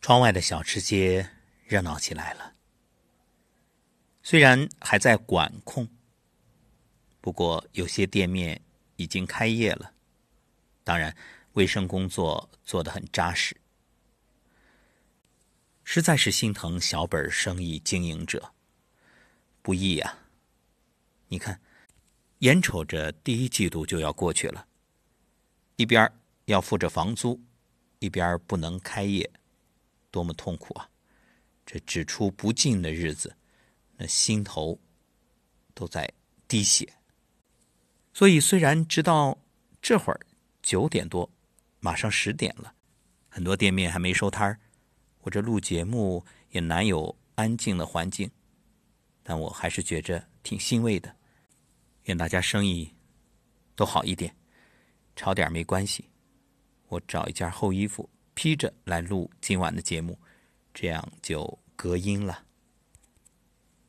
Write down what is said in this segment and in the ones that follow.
窗外的小吃街热闹起来了。虽然还在管控，不过有些店面已经开业了。当然，卫生工作做得很扎实。实在是心疼小本生意经营者，不易呀。你看，眼瞅着第一季度就要过去了，一边要付着房租，一边不能开业，多么痛苦啊！这只出不进的日子，那心头都在滴血。所以，虽然直到这会儿九点多，马上十点了，很多店面还没收摊儿。我这录节目也难有安静的环境，但我还是觉着挺欣慰的。愿大家生意都好一点，吵点没关系。我找一件厚衣服披着来录今晚的节目，这样就隔音了。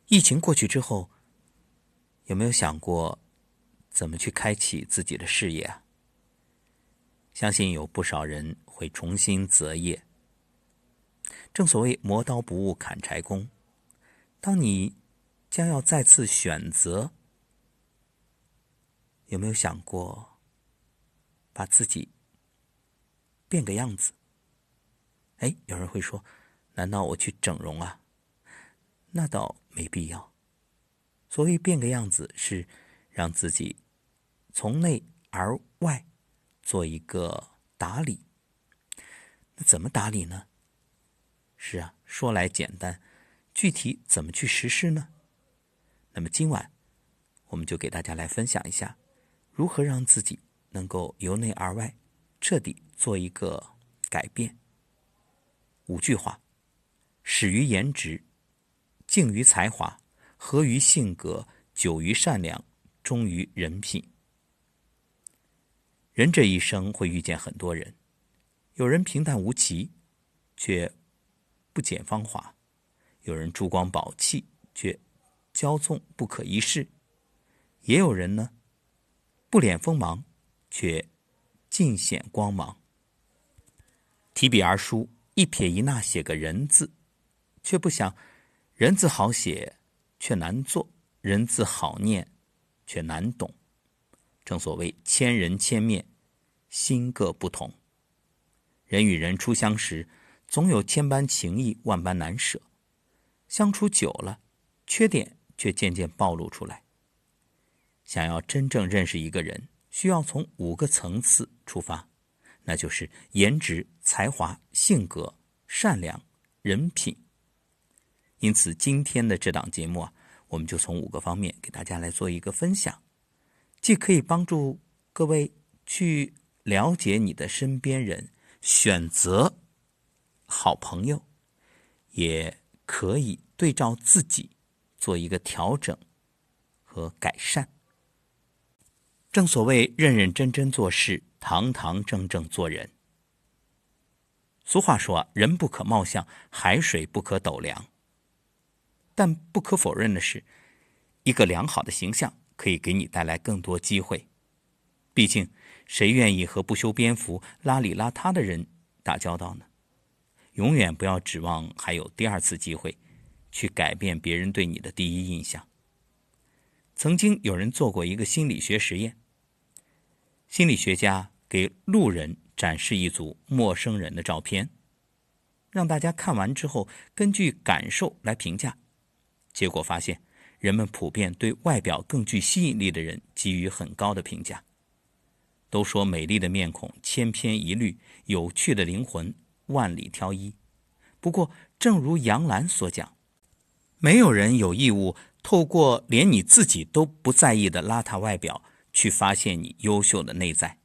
疫情过去之后，有没有想过怎么去开启自己的事业啊？相信有不少人会重新择业。正所谓磨刀不误砍柴工，当你将要再次选择，有没有想过把自己变个样子？哎，有人会说：“难道我去整容啊？”那倒没必要。所谓变个样子，是让自己从内而外做一个打理。那怎么打理呢？是啊，说来简单，具体怎么去实施呢？那么今晚，我们就给大家来分享一下，如何让自己能够由内而外彻底做一个改变。五句话：始于颜值，敬于才华，合于性格，久于善良，忠于人品。人这一生会遇见很多人，有人平淡无奇，却。不减芳华，有人珠光宝气却骄纵不可一世；也有人呢，不敛锋芒却尽显光芒。提笔而书，一撇一捺写个人字，却不想人字好写却难做，人字好念却难懂。正所谓千人千面，心各不同。人与人初相识。总有千般情谊，万般难舍。相处久了，缺点却渐渐暴露出来。想要真正认识一个人，需要从五个层次出发，那就是颜值、才华、性格、善良、人品。因此，今天的这档节目啊，我们就从五个方面给大家来做一个分享，既可以帮助各位去了解你的身边人，选择。好朋友，也可以对照自己做一个调整和改善。正所谓认认真真做事，堂堂正正做人。俗话说：“人不可貌相，海水不可斗量。”但不可否认的是，一个良好的形象可以给你带来更多机会。毕竟，谁愿意和不修边幅、邋里邋遢的人打交道呢？永远不要指望还有第二次机会，去改变别人对你的第一印象。曾经有人做过一个心理学实验，心理学家给路人展示一组陌生人的照片，让大家看完之后根据感受来评价。结果发现，人们普遍对外表更具吸引力的人给予很高的评价。都说美丽的面孔千篇一律，有趣的灵魂。万里挑一，不过，正如杨澜所讲，没有人有义务透过连你自己都不在意的邋遢外表，去发现你优秀的内在。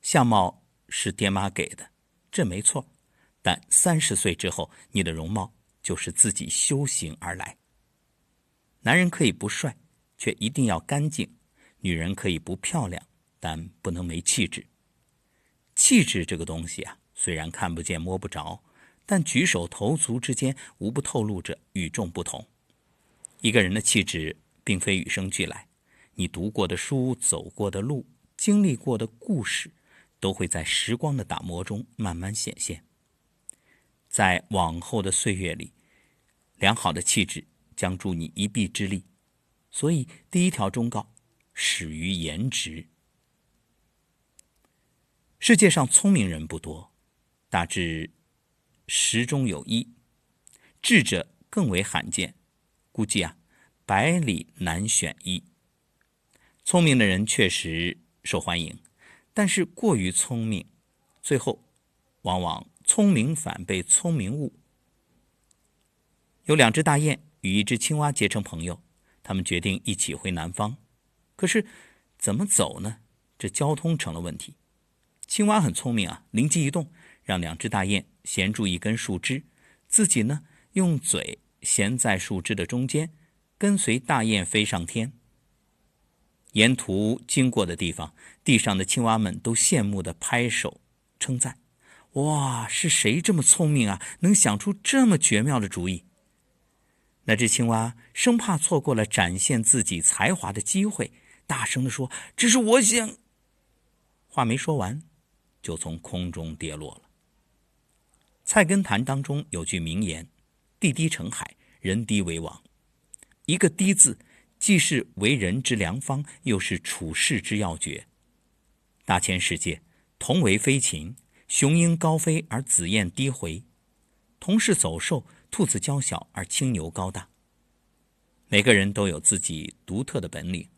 相貌是爹妈给的，这没错，但三十岁之后，你的容貌就是自己修行而来。男人可以不帅，却一定要干净；女人可以不漂亮，但不能没气质。气质这个东西啊。虽然看不见摸不着，但举手投足之间无不透露着与众不同。一个人的气质并非与生俱来，你读过的书、走过的路、经历过的故事，都会在时光的打磨中慢慢显现。在往后的岁月里，良好的气质将助你一臂之力。所以，第一条忠告始于颜值。世界上聪明人不多，大致十中有一，智者更为罕见。估计啊，百里难选一。聪明的人确实受欢迎，但是过于聪明，最后往往聪明反被聪明误。有两只大雁与一只青蛙结成朋友，他们决定一起回南方。可是怎么走呢？这交通成了问题。青蛙很聪明啊，灵机一动，让两只大雁衔住一根树枝，自己呢用嘴衔在树枝的中间，跟随大雁飞上天。沿途经过的地方，地上的青蛙们都羡慕的拍手称赞：“哇，是谁这么聪明啊？能想出这么绝妙的主意？”那只青蛙生怕错过了展现自己才华的机会，大声的说：“这是我想。”话没说完。就从空中跌落了。《菜根谭》当中有句名言：“地低成海，人低为王。”一个“低”字，既是为人之良方，又是处世之要诀。大千世界，同为飞禽，雄鹰高飞而紫燕低回；同是走兽，兔子娇小而青牛高大。每个人都有自己独特的本领，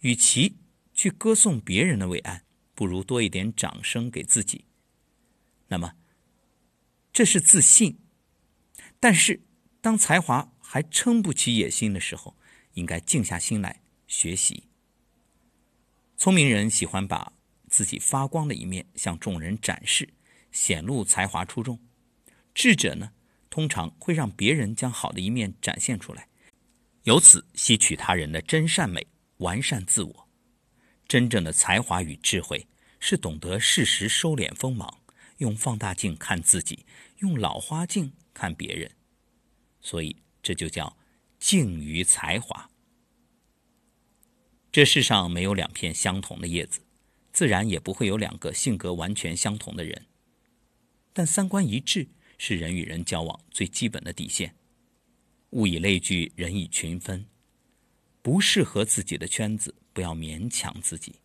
与其去歌颂别人的伟岸。不如多一点掌声给自己。那么，这是自信。但是，当才华还撑不起野心的时候，应该静下心来学习。聪明人喜欢把自己发光的一面向众人展示，显露才华出众；智者呢，通常会让别人将好的一面展现出来，由此吸取他人的真善美，完善自我。真正的才华与智慧，是懂得适时收敛锋芒，用放大镜看自己，用老花镜看别人。所以这就叫静于才华。这世上没有两片相同的叶子，自然也不会有两个性格完全相同的人。但三观一致是人与人交往最基本的底线。物以类聚，人以群分。不适合自己的圈子。不要勉强自己，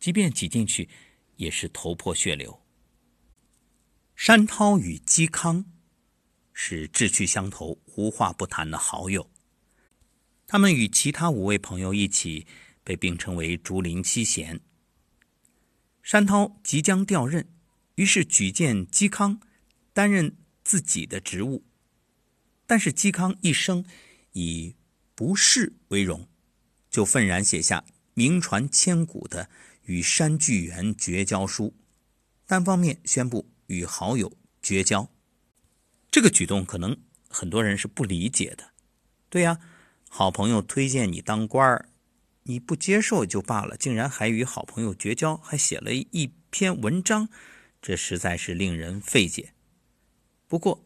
即便挤进去，也是头破血流。山涛与嵇康是志趣相投、无话不谈的好友。他们与其他五位朋友一起被并称为竹林七贤。山涛即将调任，于是举荐嵇康担任自己的职务，但是嵇康一生以不仕为荣，就愤然写下。名传千古的与山巨源绝交书，单方面宣布与好友绝交。这个举动可能很多人是不理解的。对呀，好朋友推荐你当官儿，你不接受就罢了，竟然还与好朋友绝交，还写了一篇文章，这实在是令人费解。不过，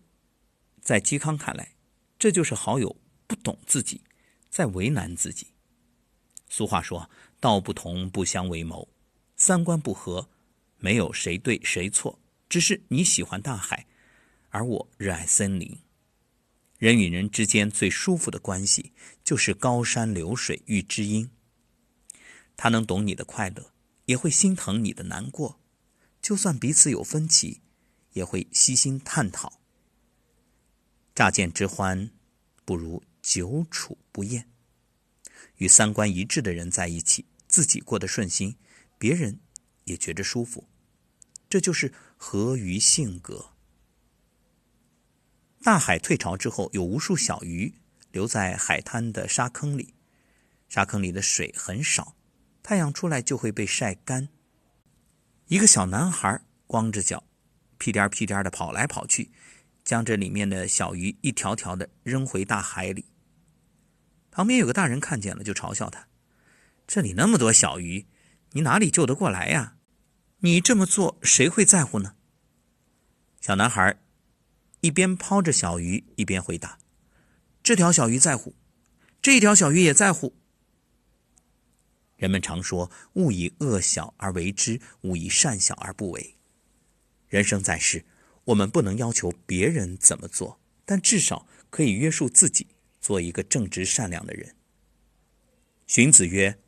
在嵇康看来，这就是好友不懂自己，在为难自己。俗话说：“道不同不相为谋，三观不合，没有谁对谁错，只是你喜欢大海，而我热爱森林。人与人之间最舒服的关系，就是高山流水遇知音。他能懂你的快乐，也会心疼你的难过，就算彼此有分歧，也会悉心探讨。乍见之欢，不如久处不厌。”与三观一致的人在一起，自己过得顺心，别人也觉着舒服，这就是合于性格。大海退潮之后，有无数小鱼留在海滩的沙坑里，沙坑里的水很少，太阳出来就会被晒干。一个小男孩光着脚，屁颠屁颠的跑来跑去，将这里面的小鱼一条条的扔回大海里。旁边有个大人看见了，就嘲笑他：“这里那么多小鱼，你哪里救得过来呀？你这么做，谁会在乎呢？”小男孩一边抛着小鱼，一边回答：“这条小鱼在乎，这条小鱼也在乎。”人们常说：“勿以恶小而为之，勿以善小而不为。”人生在世，我们不能要求别人怎么做，但至少可以约束自己，做一个正直善良的人。荀子曰：“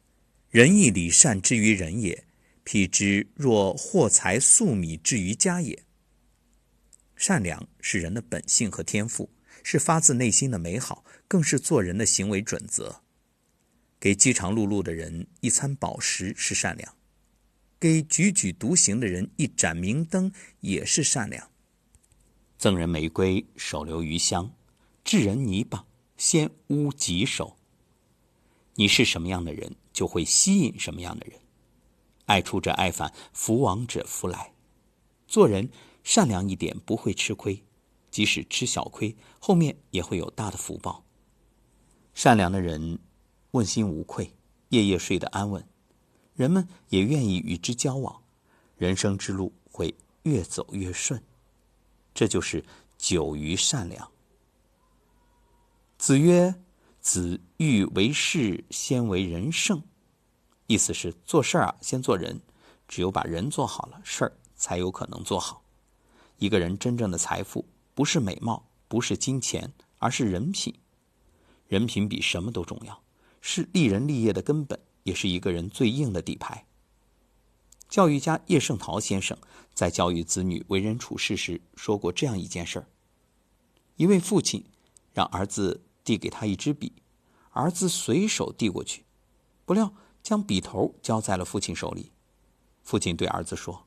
仁义礼善之于人也，譬之若货财粟米之于家也。”善良是人的本性和天赋，是发自内心的美好，更是做人的行为准则。给饥肠辘辘的人一餐饱食是善良，给踽踽独行的人一盏明灯也是善良。赠人玫瑰，手留余香；致人泥巴，先污己手。你是什么样的人，就会吸引什么样的人。爱出者爱返，福往者福来。做人。善良一点不会吃亏，即使吃小亏，后面也会有大的福报。善良的人问心无愧，夜夜睡得安稳，人们也愿意与之交往，人生之路会越走越顺。这就是久于善良。子曰：“子欲为事，先为人圣。”意思是做事儿啊，先做人，只有把人做好了，事儿才有可能做好。一个人真正的财富不是美貌，不是金钱，而是人品。人品比什么都重要，是立人立业的根本，也是一个人最硬的底牌。教育家叶圣陶先生在教育子女为人处事时说过这样一件事儿：一位父亲让儿子递给他一支笔，儿子随手递过去，不料将笔头交在了父亲手里。父亲对儿子说。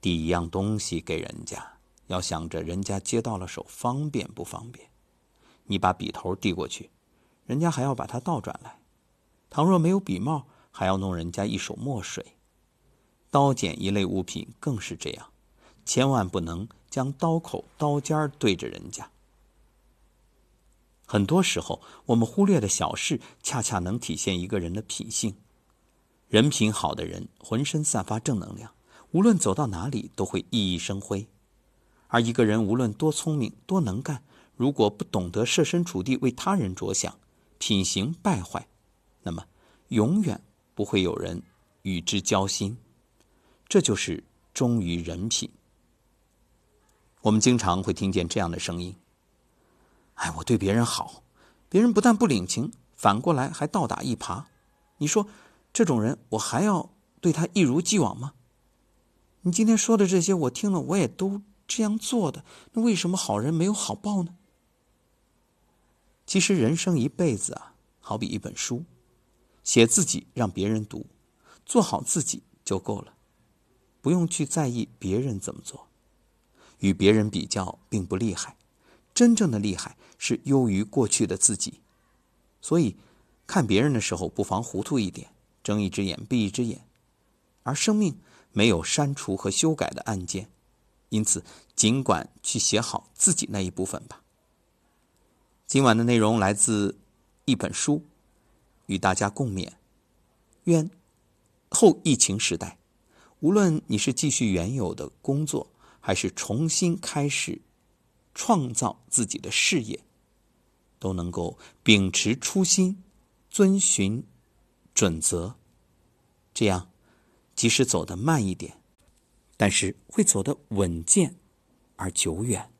递一样东西给人家，要想着人家接到了手方便不方便。你把笔头递过去，人家还要把它倒转来。倘若没有笔帽，还要弄人家一手墨水。刀剪一类物品更是这样，千万不能将刀口、刀尖对着人家。很多时候，我们忽略的小事，恰恰能体现一个人的品性。人品好的人，浑身散发正能量。无论走到哪里都会熠熠生辉，而一个人无论多聪明多能干，如果不懂得设身处地为他人着想，品行败坏，那么永远不会有人与之交心。这就是忠于人品。我们经常会听见这样的声音：“哎，我对别人好，别人不但不领情，反过来还倒打一耙。你说这种人，我还要对他一如既往吗？”你今天说的这些，我听了，我也都这样做的。那为什么好人没有好报呢？其实人生一辈子啊，好比一本书，写自己让别人读，做好自己就够了，不用去在意别人怎么做。与别人比较并不厉害，真正的厉害是优于过去的自己。所以，看别人的时候，不妨糊涂一点，睁一只眼闭一只眼，而生命。没有删除和修改的按键，因此尽管去写好自己那一部分吧。今晚的内容来自一本书，与大家共勉。愿后疫情时代，无论你是继续原有的工作，还是重新开始创造自己的事业，都能够秉持初心，遵循准则，这样。即使走得慢一点，但是会走得稳健而久远。